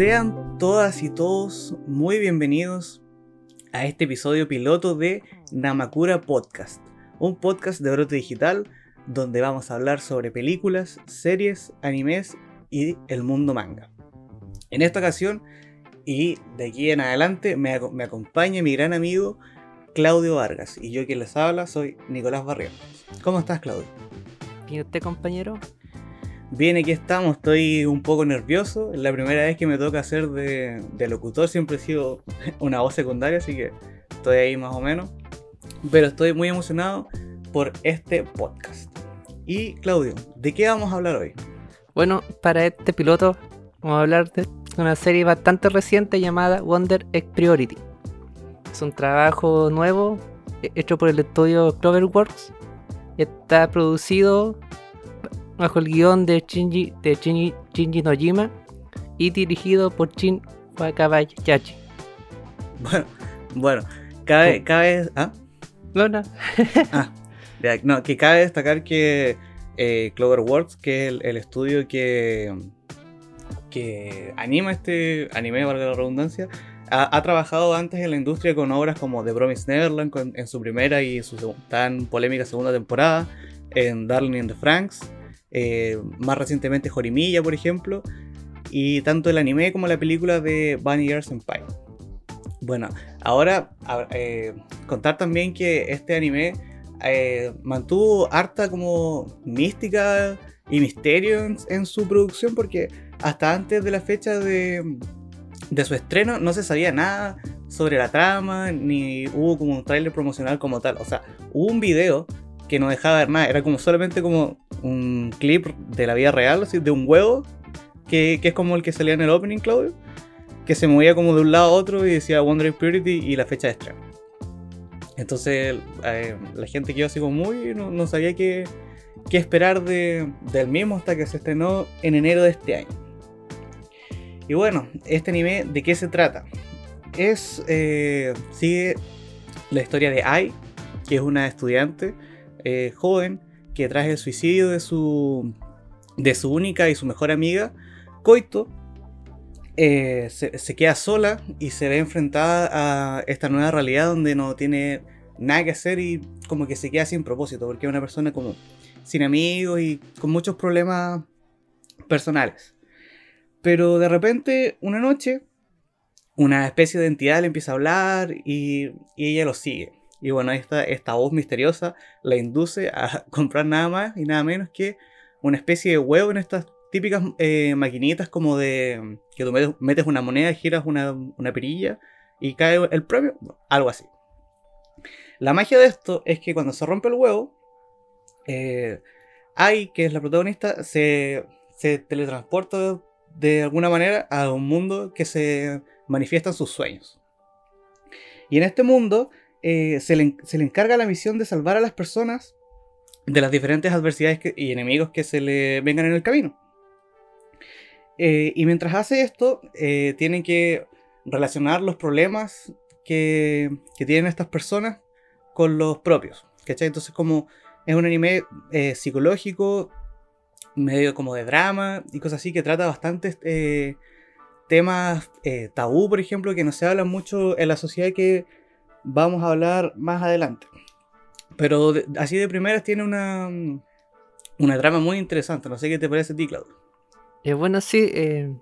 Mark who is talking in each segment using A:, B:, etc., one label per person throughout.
A: Sean todas y todos muy bienvenidos a este episodio piloto de Namakura Podcast, un podcast de brote digital donde vamos a hablar sobre películas, series, animes y el mundo manga. En esta ocasión y de aquí en adelante me, acompaña mi gran amigo Claudio Vargas y yo quien les habla soy Nicolás Barrios. ¿Cómo estás Claudio?
B: ¿Y usted compañero?
A: Bien, aquí estamos, estoy un poco nervioso. Es la primera vez que me toca hacer de, locutor, siempre he sido una voz secundaria, así que estoy ahí más o menos. Pero estoy muy emocionado por este podcast. Y Claudio, ¿de qué vamos a hablar hoy?
B: Bueno, para este piloto vamos a hablar de una serie bastante reciente llamada Wonder X Priority. Es un trabajo nuevo hecho por el estudio Cloverworks. Está producido bajo el guion de Shinji, de Shinji, Nojima y dirigido por Shin Wakabayashi.
A: Bueno, bueno, cabe, cabe, ¿ah?
B: No, no.
A: ah, no, que cabe destacar que eh, Cloverworks, que es el, estudio que, que anima este anime, valga la redundancia, ha, trabajado antes en la industria con obras como The Promised Neverland en su primera y su tan polémica segunda temporada, en Darling in the Franks, eh, más recientemente Jorimilla, por ejemplo, y tanto el anime como la película de Bunny Girl Senpai. Bueno, ahora eh, contar también que este anime eh, mantuvo harta como mística y misterio en, su producción porque hasta antes de la fecha de, de su estreno no se sabía nada sobre la trama, ni hubo como un tráiler promocional como tal. O sea, hubo un video que no dejaba ver nada, era como solamente como un clip de la vida real, de un huevo, que, es como el que salía en el opening, Claudio, que se movía como de un lado a otro y decía Wondering Purity y la fecha de estreno. Entonces eh, la gente quedó así como muy, no, sabía qué, qué esperar de, del mismo hasta que se estrenó en enero de este año. Y bueno, este anime, ¿de qué se trata? Es, eh, sigue la historia de Ai, que es una estudiante eh, joven que tras el suicidio de su, de su única y su mejor amiga, Koito, eh, se, queda sola y se ve enfrentada a esta nueva realidad donde no tiene nada que hacer y como que se queda sin propósito, porque es una persona como sin amigos y con muchos problemas personales. Pero de repente, una noche, una especie de entidad le empieza a hablar y ella lo sigue. Y bueno, esta, esta voz misteriosa la induce a comprar nada más y nada menos que una especie de huevo en estas típicas eh, maquinitas como de que tú metes una moneda, giras una, una perilla y cae el premio, algo así. La magia de esto es que cuando se rompe el huevo, eh, Ai, que es la protagonista, se, se teletransporta de alguna manera a un mundo que se manifiesta en sus sueños. Y en este mundo eh, se, le, encarga la misión de salvar a las personas de las diferentes adversidades y enemigos que se le vengan en el camino. Eh, y mientras hace esto, eh, tienen que relacionar los problemas que, tienen estas personas con los propios. ¿Cachai? Entonces, como es un anime psicológico, medio como de drama y cosas así, que trata bastantes temas tabú, por ejemplo, que no se hablan mucho en la sociedad que vamos a hablar más adelante. Pero así de primeras tiene una, una trama muy interesante. No sé qué te parece a ti, Claudio.
B: Eh, bueno, sí. Eh,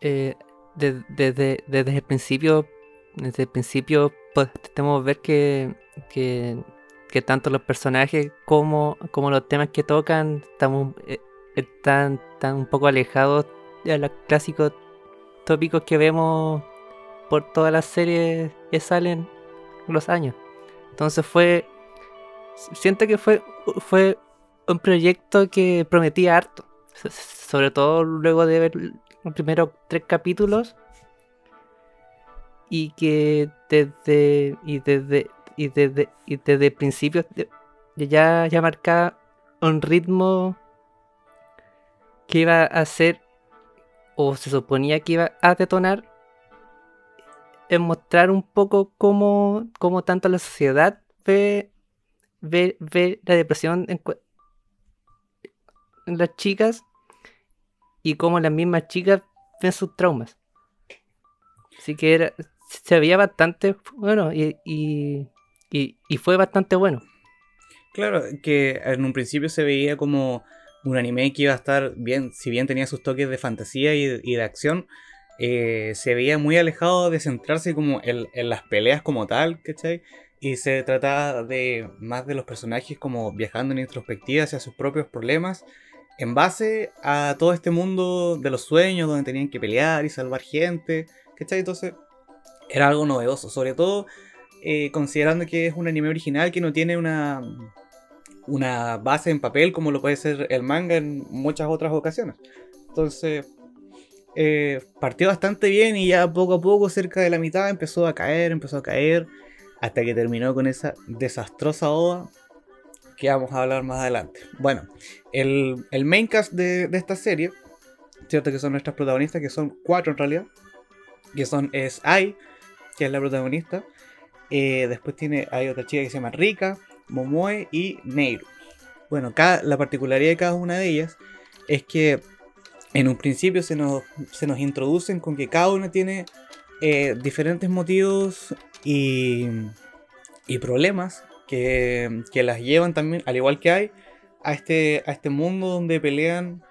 B: eh, desde, el principio, desde el principio podemos ver que, que, tanto los personajes como, como los temas que tocan estamos, están, están un poco alejados de los clásicos tópicos que vemos por todas las series que salen los años. Entonces fue. Siento que fue, fue un proyecto que prometía harto. Sobre todo luego de ver los primeros tres capítulos. Y que desde. Y desde. Y desde. Y desde principios ya, ya marcaba un ritmo que iba a ser. O se suponía que iba a detonar es mostrar un poco cómo, cómo tanto la sociedad ve, ve, ve la depresión en, las chicas y cómo las mismas chicas ven sus traumas. Así que era, se veía bastante bueno y, y, y, fue bastante bueno.
A: Claro, que en un principio se veía como un anime que iba a estar bien, si bien tenía sus toques de fantasía y de, acción, eh, se veía muy alejado de centrarse como en, las peleas como tal, ¿cachai? Y se trataba de más de los personajes como viajando en introspectiva hacia sus propios problemas en base a todo este mundo de los sueños donde tenían que pelear y salvar gente, ¿cachai? Entonces era algo novedoso, sobre todo eh, considerando que es un anime original que no tiene una, una base en papel como lo puede ser el manga en muchas otras ocasiones. Entonces eh, partió bastante bien y ya poco a poco, cerca de la mitad, empezó a caer, empezó a caer, hasta que terminó con esa desastrosa oda que vamos a hablar más adelante. Bueno, el, el main cast de, esta serie, cierto que son nuestras protagonistas, que son cuatro en realidad, que son es Ai, que es la protagonista, eh, después tiene, hay otra chica que se llama Rika, Momoe y Neiru. Bueno, cada, la particularidad de cada una de ellas es que en un principio se nos, se nos introducen con que cada una tiene eh, diferentes motivos y, y problemas que, las llevan también, al igual que hay, a este, a este mundo donde pelean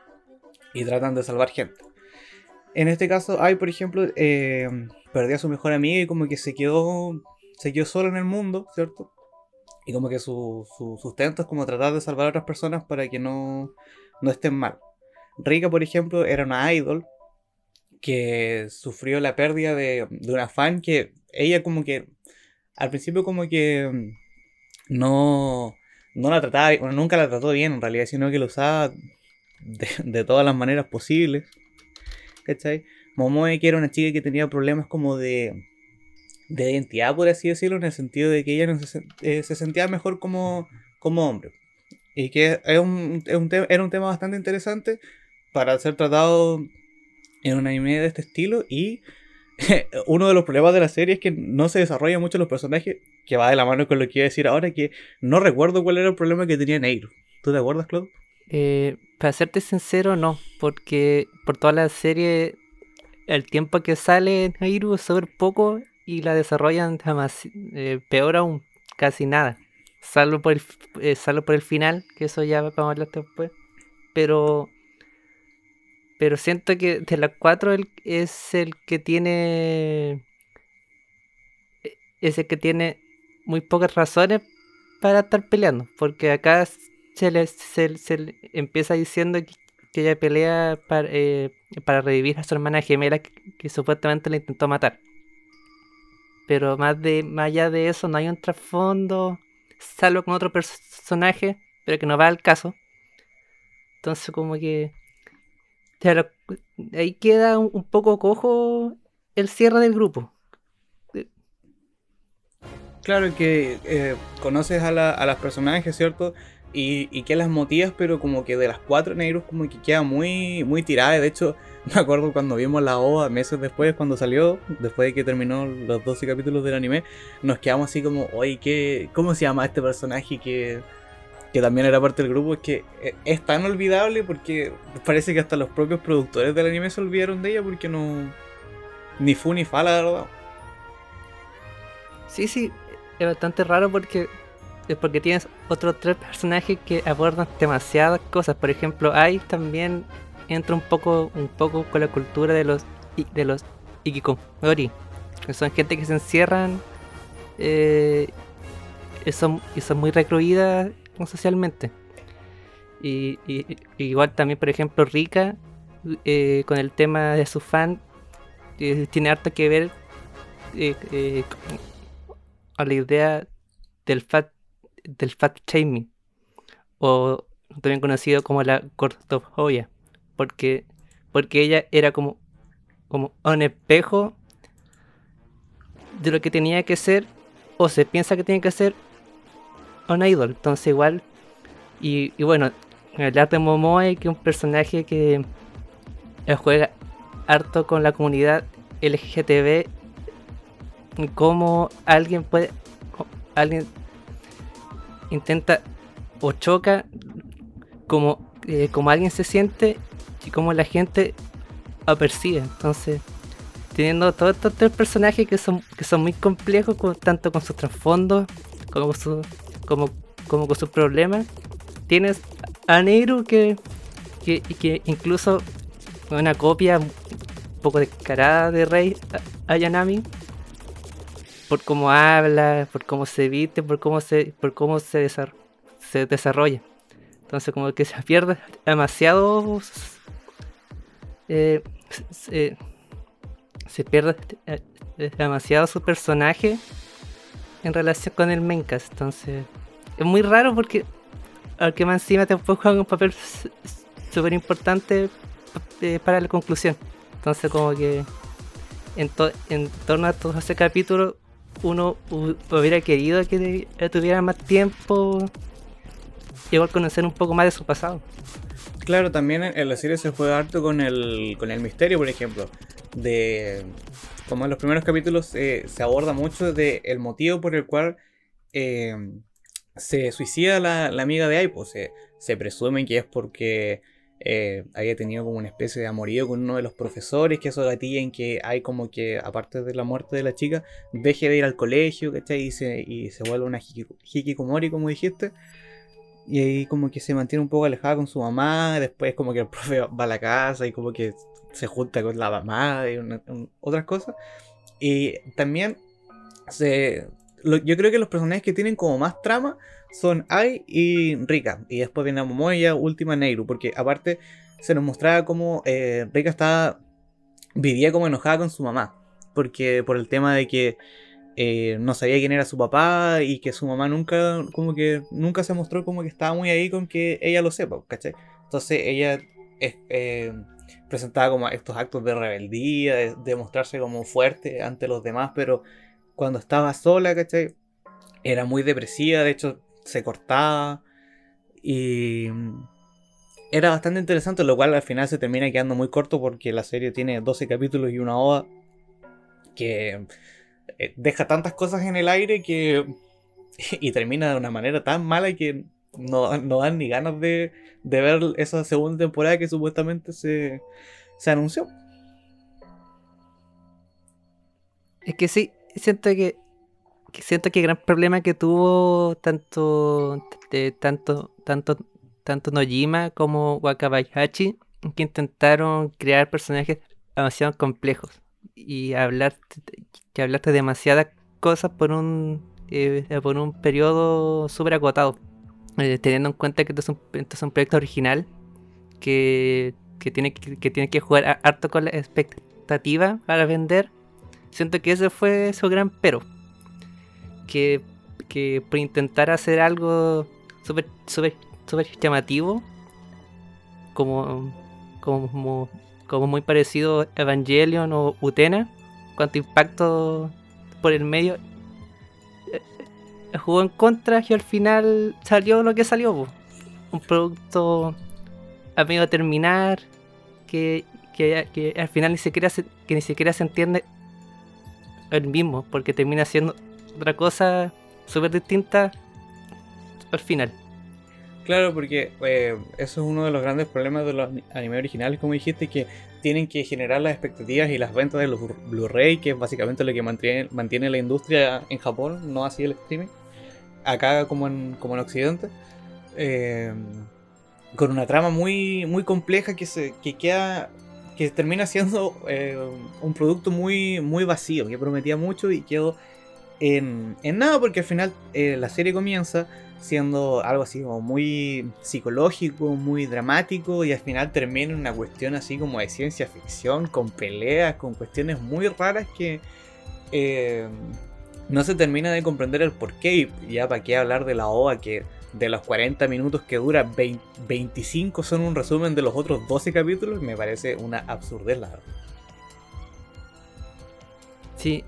A: y tratan de salvar gente. En este caso, hay, por ejemplo, eh, perdió a su mejor amiga y como que se quedó, se quedó solo en el mundo, ¿cierto? Y como que su, sustento es como tratar de salvar a otras personas para que no, no estén mal. Rika, por ejemplo, era una idol que sufrió la pérdida de, de una fan que ella como que al principio como que no, no la trataba, bueno, nunca la trató bien en realidad, sino que lo usaba de, todas las maneras posibles. ¿Cachai? Momoe, que era una chica que tenía problemas como de, de identidad, por así decirlo, en el sentido de que ella no se, eh, sentía mejor como, como hombre. Y que es un, es un era un tema bastante interesante para ser tratado en un anime de este estilo y uno de los problemas de la serie es que no se desarrollan mucho los personajes, que va de la mano con lo que iba a decir ahora, que no recuerdo cuál era el problema que tenía Neiro. ¿Tú te acuerdas, Claude?
B: Eh, para serte sincero, no, porque por toda la serie el tiempo que sale Neiru es súper poco y la desarrollan jamás, eh, peor aún, casi nada. Salvo por, el, eh, salvo por el final, que eso ya vamos a hablar después. Pero pero siento que de las cuatro es el que tiene. E, es el que tiene muy pocas razones para estar peleando. Porque acá se le, se, empieza diciendo que, ella pelea para, eh, para revivir a su hermana gemela que, supuestamente le intentó matar. Pero más, de, más allá de eso no hay un trasfondo. Salvo con otro personaje, pero que no va al caso. Entonces como que Claro, ahí queda un, poco cojo el cierre del grupo.
A: Claro que eh, conoces a, la, a las personajes, ¿cierto? Y, que las motivas, pero como que de las cuatro negros como que queda muy, muy tirada. De hecho, me acuerdo cuando vimos la OVA meses después, cuando salió, después de que terminó los 12 capítulos del anime, nos quedamos así como, oye, ¿qué, ¿cómo se llama este personaje que que también era parte del grupo, es que eh, es tan olvidable porque parece que hasta los propios productores del anime se olvidaron de ella porque no. Ni fu ni fa, la verdad.
B: Sí, sí, es bastante raro porque es porque tienes otros tres personajes que abordan demasiadas cosas. Por ejemplo, hay también entra un poco, un poco con la cultura de los de los ikikomori, que son gente que se encierran eh, y, son, y son muy recluidas socialmente. Y, igual también, por ejemplo, Rika, eh, con el tema de su fan, eh, tiene harto que ver eh, a la idea del fat, del fat shaming, o también conocido como la gordofobia, porque, porque ella era como, como un espejo de lo que tenía que ser, o se piensa que tiene que ser, un idol. Entonces igual. Y, y bueno, arte de Momoe, que es un personaje que juega harto con la comunidad LGTB. Como alguien puede. Alguien intenta o choca como, eh, como alguien se siente y como la gente apercibe. Entonces, teniendo todos estos tres personajes que son, que son muy complejos, tanto con sus trasfondos como, su, como, como con sus problemas, tienes a Nehru que, que, que incluso una copia un poco descarada de Rey Ayanami por cómo habla, por cómo se viste, por cómo se, por cómo se, se desarrolla. Entonces como que se pierde demasiado eh, se, se, pierde eh, demasiado su personaje en relación con el Mencas. Entonces es muy raro porque al que más encima tampoco juega un papel súper importante eh, para la conclusión. Entonces como que en, torno a todos ese capítulo uno hubiera querido que tuviera más tiempo igual conocer un poco más de su pasado.
A: Claro, también en la serie se juega harto con el, con el misterio, por ejemplo. De como en los primeros capítulos eh, se aborda mucho de el motivo por el cual eh, se suicida la, amiga de Aipo. Se, se presume que es porque eh, haya tenido como una especie de amorío con uno de los profesores, que eso gatilla en que hay como que, aparte de la muerte de la chica, deje de ir al colegio, ¿cachai? Y se, y se vuelve una hikikomori, como dijiste. Y ahí como que se mantiene un poco alejada con su mamá, después como que el profe va a la casa y como que se junta con la mamá y otras cosas. Y también se, yo creo que los personajes que tienen como más trama son Ai y Rika. Y después viene Momoya, última Neiru. Porque aparte se nos mostraba como eh, Rika estaba. vivía como enojada con su mamá. Porque por el tema de que eh, no sabía quién era su papá y que su mamá nunca, como que nunca se mostró como que estaba muy ahí con que ella lo sepa. Entonces ella eh, presentaba como estos actos de rebeldía, de, mostrarse como fuerte ante los demás, pero cuando estaba sola, ¿cachai? Era muy depresiva, de hecho se cortaba y era bastante interesante, lo cual al final se termina quedando muy corto porque la serie tiene 12 capítulos y una oda que eh, deja tantas cosas en el aire que. y termina de una manera tan mala que no, dan ni ganas de, ver esa segunda temporada que supuestamente se, anunció.
B: Es que sí, siento que, siento que gran problema que tuvo tanto de, tanto tanto tanto Nojima como Wakabayashi que intentaron crear personajes demasiado complejos y hablar que hablaste demasiadas cosas por un eh, por un periodo súper acotado. Eh, teniendo en cuenta que esto es un, proyecto original que, tiene, que, tiene que jugar harto con la expectativa para vender. Siento que ese fue su gran pero. Que, que por intentar hacer algo súper super, super llamativo, como, como, como muy parecido a Evangelion o Utena, cuánto impacto por el medio jugó en contra y al final salió lo que salió. Un producto a medio terminar que, que, al final ni siquiera se, que ni siquiera se entiende el mismo, porque termina siendo otra cosa súper distinta al final.
A: Claro, porque eh, eso es uno de los grandes problemas de los animes originales, como dijiste, que tienen que generar las expectativas y las ventas de los Blu-ray, que es básicamente lo que mantiene, la industria en Japón, no así el streaming, acá como en, como en Occidente, eh, con una trama muy, compleja que, se, que queda que termina siendo eh, un producto muy, muy vacío, que prometía mucho y quedó en, en nada, porque al final eh, la serie comienza siendo algo así como muy psicológico, muy dramático y al final termina en una cuestión así como de ciencia ficción, con peleas, con cuestiones muy raras que eh, no se termina de comprender el porqué y ya para qué hablar de la OVA que de los 40 minutos que dura 25 son un resumen de los otros 12 capítulos me parece una absurdez la verdad.
B: Sí,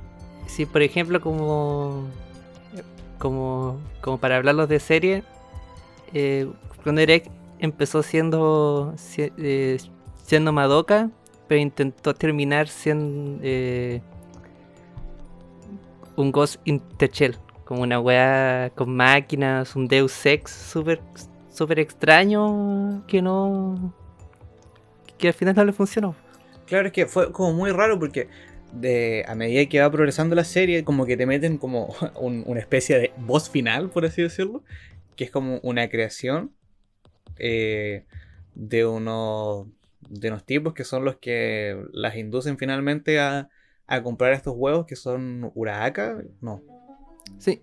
B: sí, por ejemplo como como, como para hablarlos de serie, eh, Direct empezó siendo, eh, siendo Madoka, pero intentó terminar siendo eh, un Ghost in como una weá con máquinas, un Deus Ex súper super extraño que no. que al final no le funcionó.
A: Claro, es que fue como muy raro porque de, a medida que va progresando la serie, como que te meten como una especie de voz final, por así decirlo, que es como una creación eh, de unos de unos tipos que son los que las inducen finalmente a, a comprar estos huevos que son Urahaka, no.
B: Sí,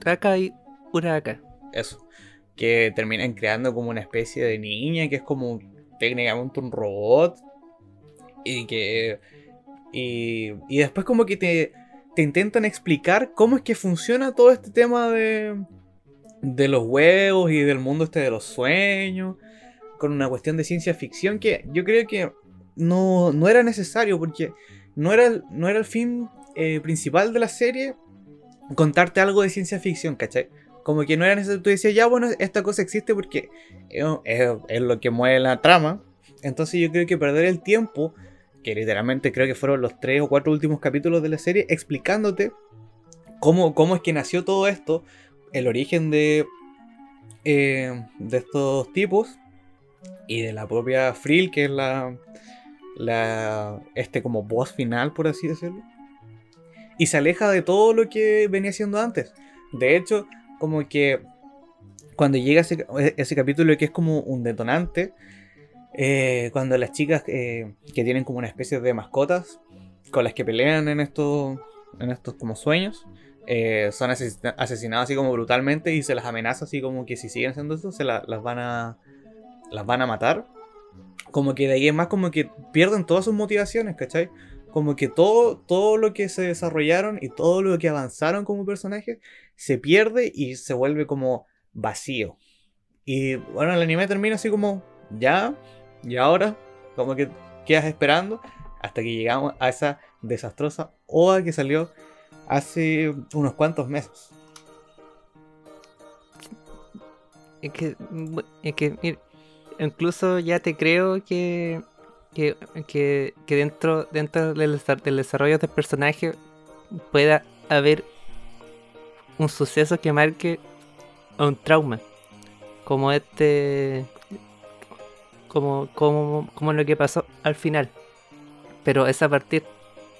B: Urahaka y Urahaka.
A: Eso, que terminan creando como una especie de niña que es como técnicamente un robot y que y, y después como que te, te intentan explicar cómo es que funciona todo este tema de de los huevos y del mundo este de los sueños con una cuestión de ciencia ficción que yo creo que no, no era necesario porque no era, no era el fin eh, principal de la serie contarte algo de ciencia ficción, ¿cachai? Como que no era necesario, tú decías, ya bueno, esta cosa existe porque es, lo que mueve la trama. Entonces yo creo que perder el tiempo, que literalmente creo que fueron los tres o cuatro últimos capítulos de la serie, explicándote cómo, cómo es que nació todo esto, el origen de, eh, de estos tipos y de la propia Frill, que es la, la este como boss final, por así decirlo. Y se aleja de todo lo que venía haciendo antes. De hecho, como que cuando llega ese, ese capítulo que es como un detonante, eh, cuando las chicas eh, que tienen como una especie de mascotas con las que pelean en estos, en estos como sueños, eh, son asesinadas así como brutalmente y se las amenaza así como que si siguen haciendo eso se las van a las van a matar, como que de ahí es más como que pierden todas sus motivaciones, ¿cachai? Como que todo, todo lo que se desarrollaron y todo lo que avanzaron como personajes se pierde y se vuelve como vacío. Y bueno, el anime termina así como, ya, y ahora, como que quedas esperando hasta que llegamos a esa desastrosa OA que salió hace unos cuantos meses.
B: Es que, es que incluso ya te creo que, que, dentro, dentro del, desarrollo del personaje pueda haber un suceso que marque un trauma. Como este. Como, como, como lo que pasó al final. Pero es a partir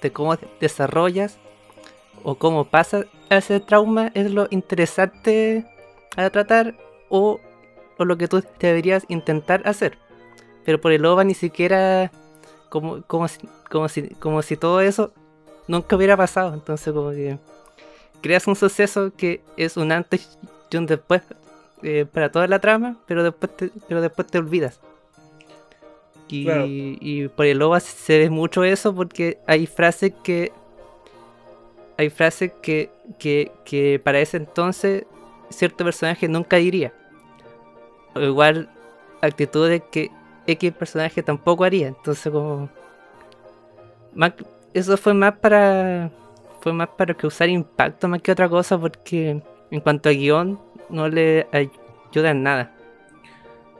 B: de cómo desarrollas o cómo pasa ese trauma es lo interesante a tratar o o lo que tú deberías intentar hacer. Pero por el OVA ni siquiera como, como, si, como, si, como si todo eso nunca hubiera pasado. Entonces como que creas un suceso que es un antes y un después eh, para toda la trama, pero después pero después te olvidas. Y, y por el OVA se ve mucho eso porque hay frases que hay frases que, que, que para ese entonces cierto personaje nunca diría igual actitudes que X personaje tampoco haría. Entonces como... eso fue más para... Fue más para causar impacto más que otra cosa porque en cuanto a guion no le ayuda en nada.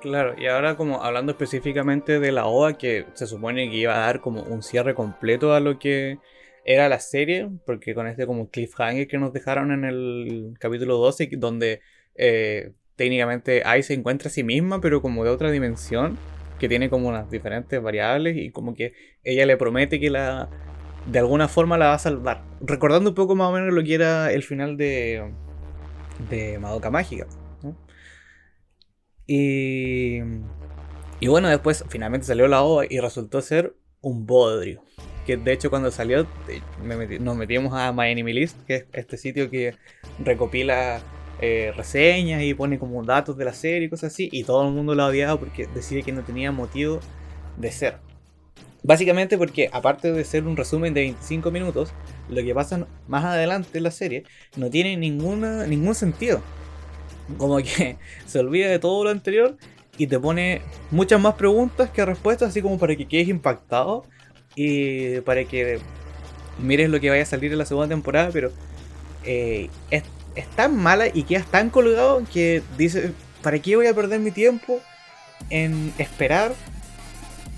A: Claro, y ahora como hablando específicamente de la OVA que se supone que iba a dar como un cierre completo a lo que era la serie, porque con este como cliffhanger que nos dejaron en el capítulo 12, donde eh, técnicamente Ai se encuentra a sí misma, pero como de otra dimensión, que tiene como unas diferentes variables y como que ella le promete que la de alguna forma la va a salvar. Recordando un poco más o menos lo que era el final de, de Madoka Mágica. Y, y bueno, después finalmente salió la OVA y resultó ser un bodrio. Que de hecho cuando salió nos metimos a My Enemy que es este sitio que recopila eh, reseñas y pone como datos de la serie y cosas así, y todo el mundo la odiaba porque decía que no tenía motivo de ser. Básicamente porque aparte de ser un resumen de 25 minutos, lo que pasa más adelante en la serie no tiene ninguna, ningún sentido. Como que se olvida de todo lo anterior y te pone muchas más preguntas que respuestas, así como para que quedes impactado y para que mires lo que vaya a salir en la segunda temporada, pero eh, es tan mala y quedas tan colgado que dices, ¿para qué voy a perder mi tiempo en esperar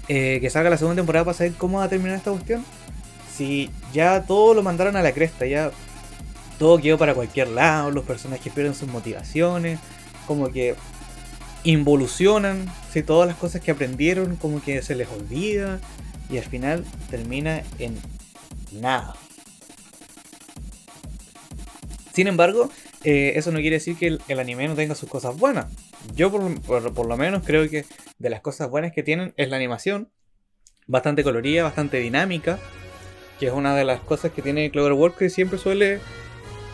A: eh, que salga la segunda temporada para saber cómo va a terminar esta cuestión? Si ya todo lo mandaron a la cresta, ya todo quedó para cualquier lado, los personajes pierden sus motivaciones, como que involucionan, si todas las cosas que aprendieron como que se les olvida y al final termina en nada. Sin embargo, eh, eso no quiere decir que el, anime no tenga sus cosas buenas. Yo por, lo menos creo que de las cosas buenas que tienen es la animación. Bastante colorida, bastante dinámica. Que es una de las cosas que tiene Cloverworks que siempre suele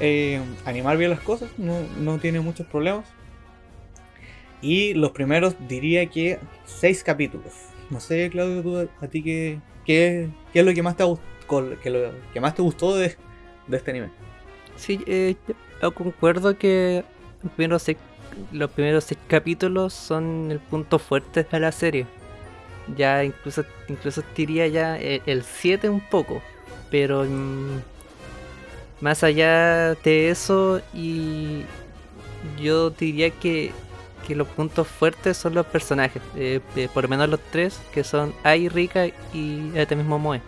A: eh, animar bien las cosas. No, no tiene muchos problemas. Y los primeros diría que seis capítulos. No sé, Claudio, a ti qué, qué, es lo que más te, que lo que más te gustó de, este anime.
B: Sí, eh, yo concuerdo que los primeros, seis, los primeros seis capítulos son el punto fuerte de la serie. Ya incluso, incluso diría ya el 7 un poco. Pero mm, más allá de eso, y yo diría que que los puntos fuertes son los personajes, eh, eh, por lo menos los tres, que son Ai, Rika y este mismo Moe.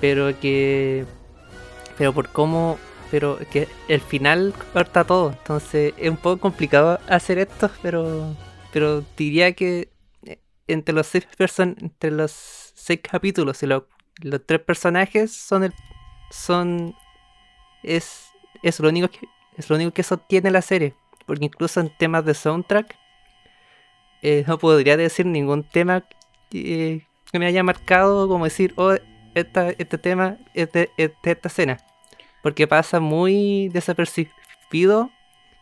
B: Pero que. Pero por cómo. Pero que el final corta todo. Entonces es un poco complicado hacer esto, pero. Pero diría que eh, entre los seis person entre los seis capítulos y los, los tres personajes son el. son. Es. es lo único que. es lo único que sostiene la serie porque incluso en temas de soundtrack eh, no podría decir ningún tema que me haya marcado como decir, oh, este tema es de, esta escena. Porque pasa muy desapercibido,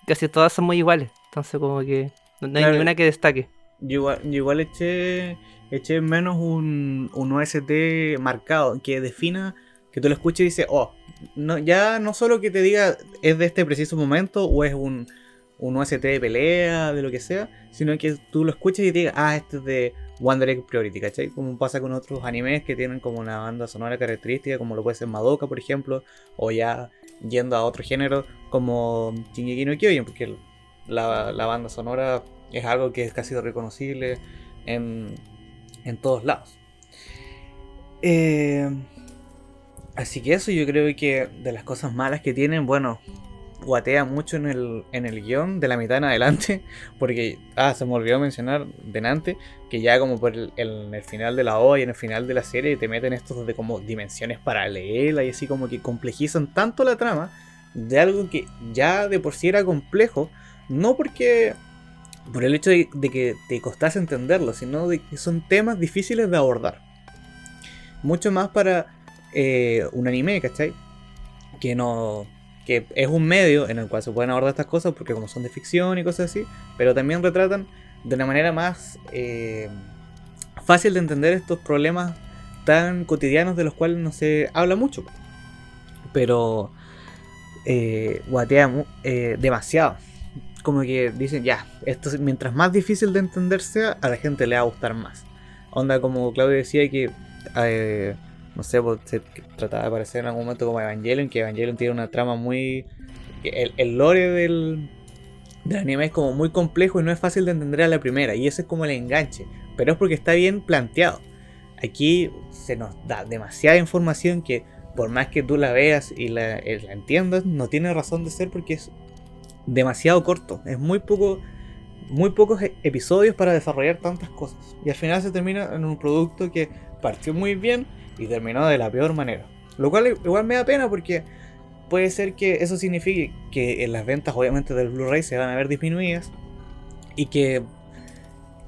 B: casi todas son muy iguales. Entonces como que no hay ninguna que destaque.
A: Yo igual, eché, eché menos un, un OST marcado que defina, que tú lo escuches y dices, oh, no, ya no solo que te diga es de este preciso momento o es un un OST de pelea, de lo que sea, sino que tú lo escuches y digas, ah, este es de One Direct Priority, ¿cachai? Como pasa con otros animes que tienen como una banda sonora característica, como lo puede ser Madoka, por ejemplo, o ya yendo a otro género como Shingeki no Kyojin, porque la, banda sonora es algo que es casi reconocible en, en todos lados. Eh, así que eso yo creo que de las cosas malas que tienen, bueno, guatea mucho en el, en el guion de la mitad en adelante, porque, ah, se me olvidó mencionar delante, que ya como por el, en el final de la OVA y en el final de la serie te meten estos de como dimensiones paralelas y así como que complejizan tanto la trama de algo que ya de por sí era complejo, no porque por el hecho de, que te costase entenderlo, sino de que son temas difíciles de abordar. Mucho más para eh, un anime, ¿cachai? Que no, que es un medio en el cual se pueden abordar estas cosas porque como son de ficción y cosas así, pero también retratan de una manera más eh, fácil de entender estos problemas tan cotidianos de los cuales no se habla mucho. Pero eh, guatea eh, demasiado. Como que dicen, ya, esto mientras más difícil de entender sea, a la gente le va a gustar más. Onda como Claudio decía que no sé, pues, se trataba de parecer en algún momento como Evangelion, que Evangelion tiene una trama muy... El, el lore del, del anime es como muy complejo y no es fácil de entender a la primera, y ese es como el enganche, pero es porque está bien planteado. Aquí se nos da demasiada información que por más que tú la veas y la, eh, la entiendas, no tiene razón de ser porque es demasiado corto, es muy poco muy pocos e, episodios para desarrollar tantas cosas. Y al final se termina en un producto que partió muy bien y terminó de la peor manera. Lo cual igual me da pena porque puede ser que eso signifique que las ventas obviamente del Blu-ray se van a ver disminuidas y que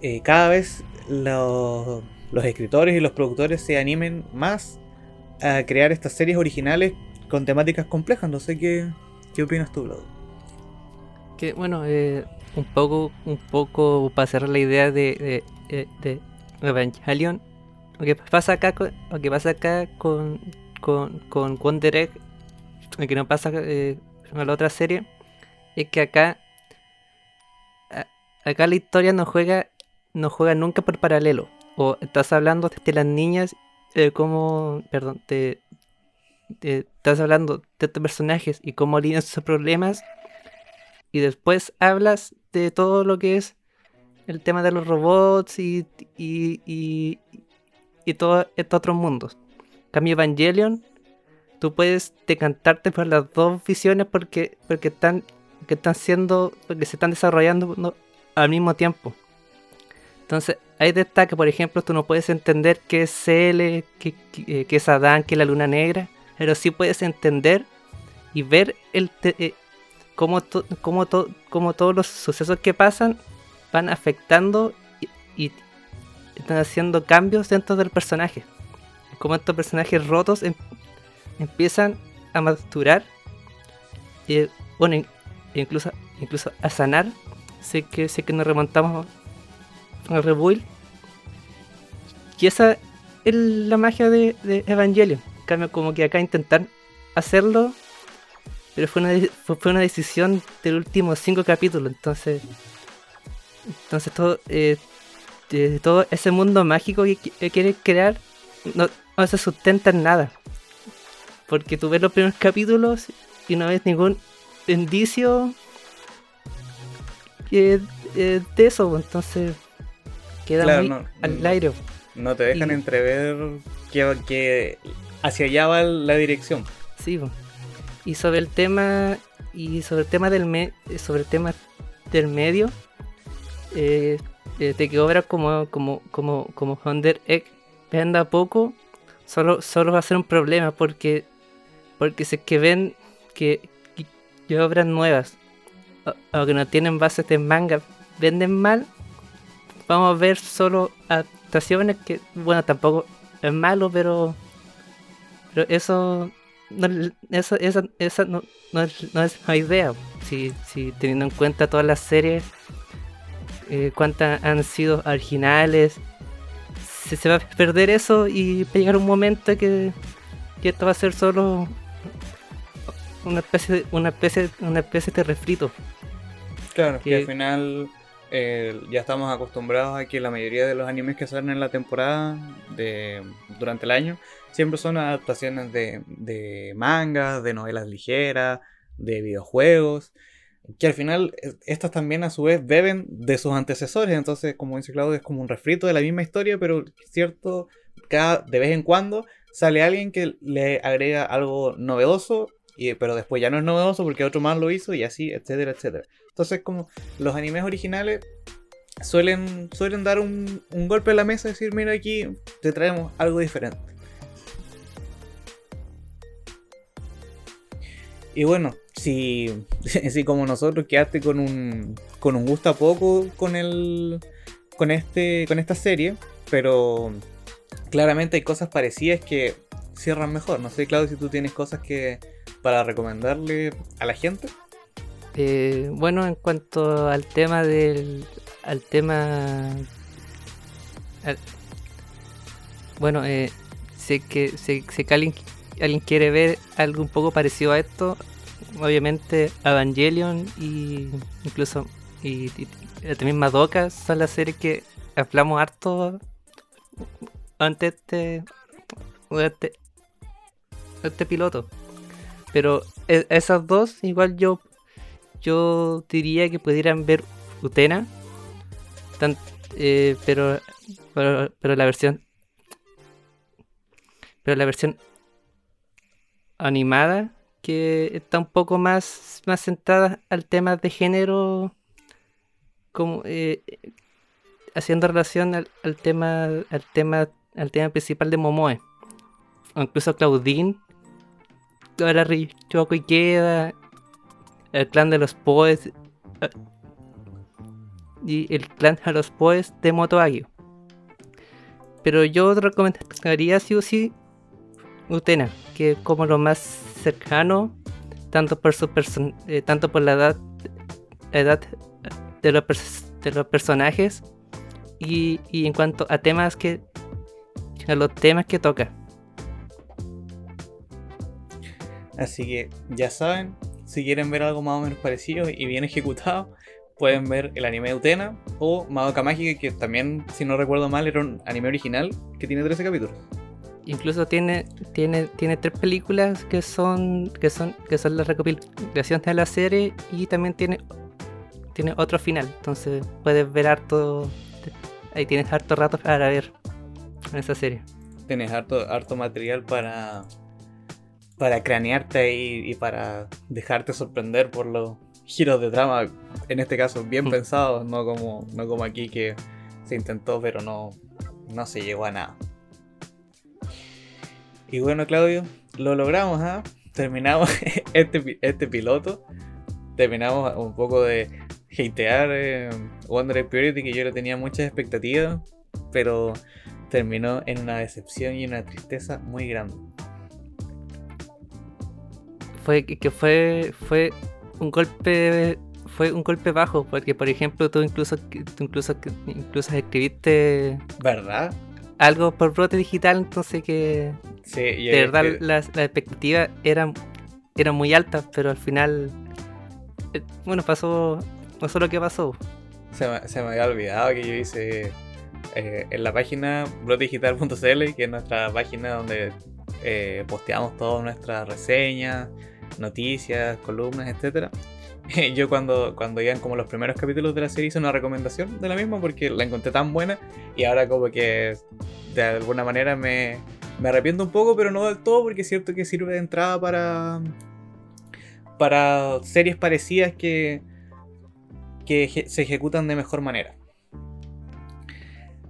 A: eh, cada vez los, escritores y los productores se animen más a crear estas series originales con temáticas complejas. No sé qué, qué opinas tú, Vlad.
B: Que bueno, eh, un poco, un poco para cerrar la idea de, de, de Evangelion lo que pasa acá con, lo que pasa acá con, con, con Wonder Egg, lo que no pasa eh, con la otra serie, es que acá acá la historia no juega no juega nunca por paralelo. O estás hablando de las niñas, eh, como, perdón, te, estás hablando de estos personajes y cómo lidian sus problemas. Y después hablas de todo lo que es el tema de los robots y, y, y todos estos otros mundos. Cambio Evangelion, tú puedes decantarte por las dos visiones porque, porque están, que están siendo, porque se están desarrollando al mismo tiempo. Entonces hay destaque, por ejemplo, tú no puedes entender qué es CL, qué, qué, es Adán, qué es la luna negra, pero sí puedes entender y ver el eh, cómo, cómo, cómo, todos los sucesos que pasan van afectando y, están haciendo cambios dentro del personaje. Cómo estos personajes rotos em, empiezan a madurar y bueno, incluso, incluso a sanar. Sé que, sé que nos remontamos al rebuild. Y esa es la magia de, de Evangelion. cambio, como que acá intentar hacerlo, pero fue una, fue una decisión del último cinco capítulos. Entonces, entonces todo, eh, todo ese mundo mágico que, quiere crear no, no se sustenta en nada. Porque tú ves los primeros capítulos y no ves ningún indicio de eso, entonces queda muy al aire.
A: No te dejan entrever que, hacia allá va la dirección.
B: Sí, y sobre el tema y sobre el tema del me, sobre el tema del medio eh, eh de que obra como como como como Hunter Egg venda poco solo solo va a ser un problema porque porque si es que ven que, que obras nuevas o, que no tienen bases de manga venden mal, vamos a ver solo adaptaciones que, bueno, tampoco es malo, pero, pero eso, no, eso, esa, esa no, no, es, no es una idea. Si, si teniendo en cuenta todas las series, eh, cuántas han sido originales, se, se va a perder eso y va a llegar un momento que, que esto va a ser solo una especie de, una especie, una especie de refrito.
A: Claro, que, al final eh, ya estamos acostumbrados a que la mayoría de los animes que salen en la temporada de, durante el año siempre son adaptaciones de, de mangas, de novelas ligeras, de videojuegos, que al final eh, estas también a su vez beben de sus antecesores, entonces como dice Claudio es como un refrito de la misma historia, pero cierto, cada, de vez en cuando sale alguien que le agrega algo novedoso pero después ya no es novedoso porque otro más lo hizo y así, etcétera, etcétera. Entonces, como los animes originales suelen, suelen dar un, golpe a la mesa y decir, mira aquí, te traemos algo diferente. Y bueno, si, si como nosotros quedaste con un, con un gusto a poco con el, con este, con esta serie, pero claramente hay cosas parecidas que cierran mejor. No sé, Claudio, si tú tienes cosas que, para recomendarle a la gente?
B: Eh, bueno, en cuanto al tema del. al tema. bueno, eh, sé que, sé, que alguien, alguien, quiere ver algo un poco parecido a esto. Obviamente, Evangelion y incluso. y, también Madoka son las series que hablamos harto antes de este, este piloto. Pero e, esas dos, igual yo yo diría que pudieran ver Utena. Eh, pero, pero, la versión. Pero la versión animada, que está un poco más, más centrada al tema de género. Como eh, haciendo relación al, tema. al tema. al tema principal de Momoe. O incluso Claudine ahora Choco y queda, el clan de los Poes eh, y el clan de los Poes de Motoagio. Pero yo recomendaría sí o sí Utena, que es como lo más cercano, tanto por su eh, tanto por la edad, edad de, los de los personajes y, y en cuanto a temas que a los temas que toca.
A: Así que ya saben, si quieren ver algo más o menos parecido y bien ejecutado, pueden ver el anime de Utena o Madoka Mágica, que también, si no recuerdo mal, era un anime original que tiene 13 capítulos.
B: Incluso tiene, tiene, tiene tres películas que son, que son, que son la recopilación de la serie y también tiene, tiene otro final. Entonces puedes ver harto. Ahí tienes harto rato para ver en esa serie.
A: Tienes harto, harto material para, para cranearte y, para dejarte sorprender por los giros de trama, en este caso bien mm. pensados, no como, no como aquí que Se intentó, pero no, no se llegó a nada. Y bueno, Claudio, lo logramos, ¿ah? Terminamos este, este piloto. Terminamos un poco de hatear eh, Wonder Purity, que yo le tenía muchas expectativas, pero terminó en una decepción y una tristeza muy grande.
B: Fue que fue fue un golpe fue un golpe bajo, porque por ejemplo tú incluso tú incluso incluso escribiste
A: ¿Verdad?
B: algo por brote digital, entonces que
A: Sí,
B: de verdad
A: que-
B: las, las expectativas eran, eran muy altas, pero al final, eh, bueno, pasó, pasó lo que pasó.
A: Se me, se me había olvidado que yo hice eh, en la página blogdigital.cl, que es nuestra página donde eh, posteamos todas nuestras reseñas, noticias, columnas, etcétera. Yo cuando, cuando iban como los primeros capítulos de la serie hice una recomendación de la misma porque la encontré tan buena y ahora como que de alguna manera me, me arrepiento un poco, pero no del todo porque es cierto que sirve de entrada para, para series parecidas que, que se ejecutan de mejor manera.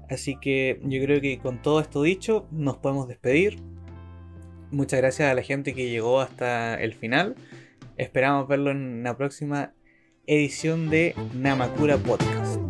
A: Así que yo creo que con todo esto dicho, nos podemos despedir. Muchas gracias a la gente que llegó hasta el final. Esperamos verlo en la próxima edición de Namakura Podcast.